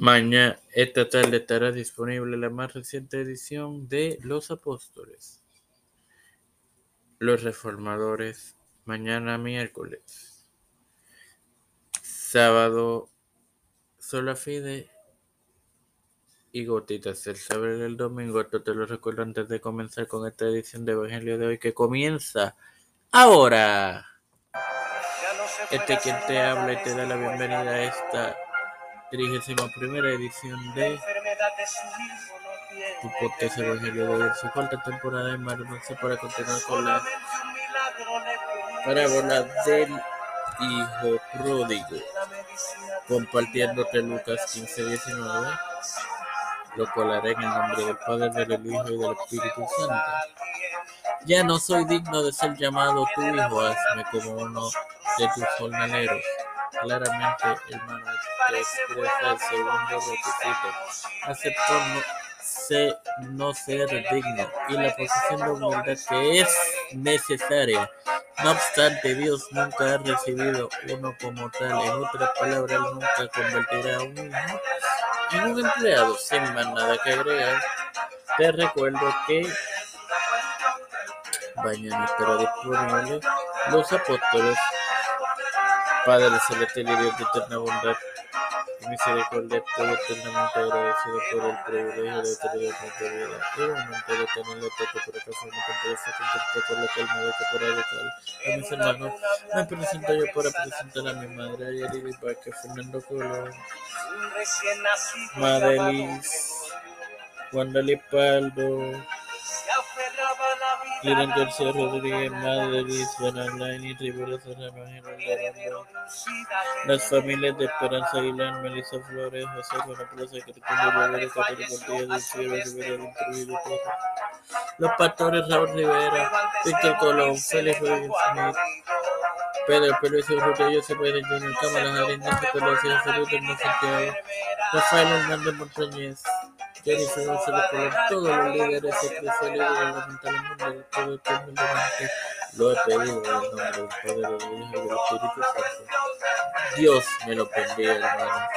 Mañana, esta tarde estará disponible la más reciente edición de Los Apóstoles, Los Reformadores, mañana miércoles, sábado, Sola Fide y Gotitas el saber del domingo. Esto te lo recuerdo antes de comenzar con esta edición de Evangelio de hoy que comienza ahora. Este quien te habla y te da la bienvenida a esta trigésima primera edición de tu podcast Evangelio de su cuarta temporada en Marmanza para continuar con la parábola del hijo pródigo, compartiéndote Lucas 15, 19, lo cual en el nombre del Padre, del Hijo y del Espíritu Santo. Ya no soy digno de ser llamado tu hijo, hazme como uno de tus jornaleros. Claramente, hermano, te expresa el segundo requisito. Aceptó no, se, no ser digno y la posición de humildad que es necesaria. No obstante, Dios nunca ha recibido uno como tal. En otras palabras, nunca convertirá a un en un empleado. Sin más nada que agregar, te recuerdo que mañana estará disponible los apóstoles Padre celestial y Dios de eterna bondad y misericordia, estoy eternamente agradecido por el privilegio de tener nuestra vida. Igualmente de tenerlo todo por ocasión de confianza contacto por lo que el médico por educar a mis hermanos. Me presento yo para presentar a mi madre, Ayaridi Vázquez, Fernando Colón, Madelis, Wanda Lipaldo, Liran García Rodríguez, Madelis, Benalaini, Rivera Serrano, las familias de Esperanza Aguilar, Melissa Flores, José Juan Plaza, Cristina Rivera, Caterina Portilla, Dulce Rivera, del Trujillo, los pastores Raúl Rivera, Víctor Colón, Félix Rodríguez Smith, Pedro Pérez Urrutia, José Pérez Jr., Cámara Jarín, Nancy Pelosi, Salud de Santiago, Rafael Hernández Montañez, Jennifer González Colón, todos los líderes eclesiales y gubernamentales mundiales, todo el humildemente lo he pedido en el nombre del Padre, del Hijo y del Espíritu Santo. Dios me lo bendiga, hermano.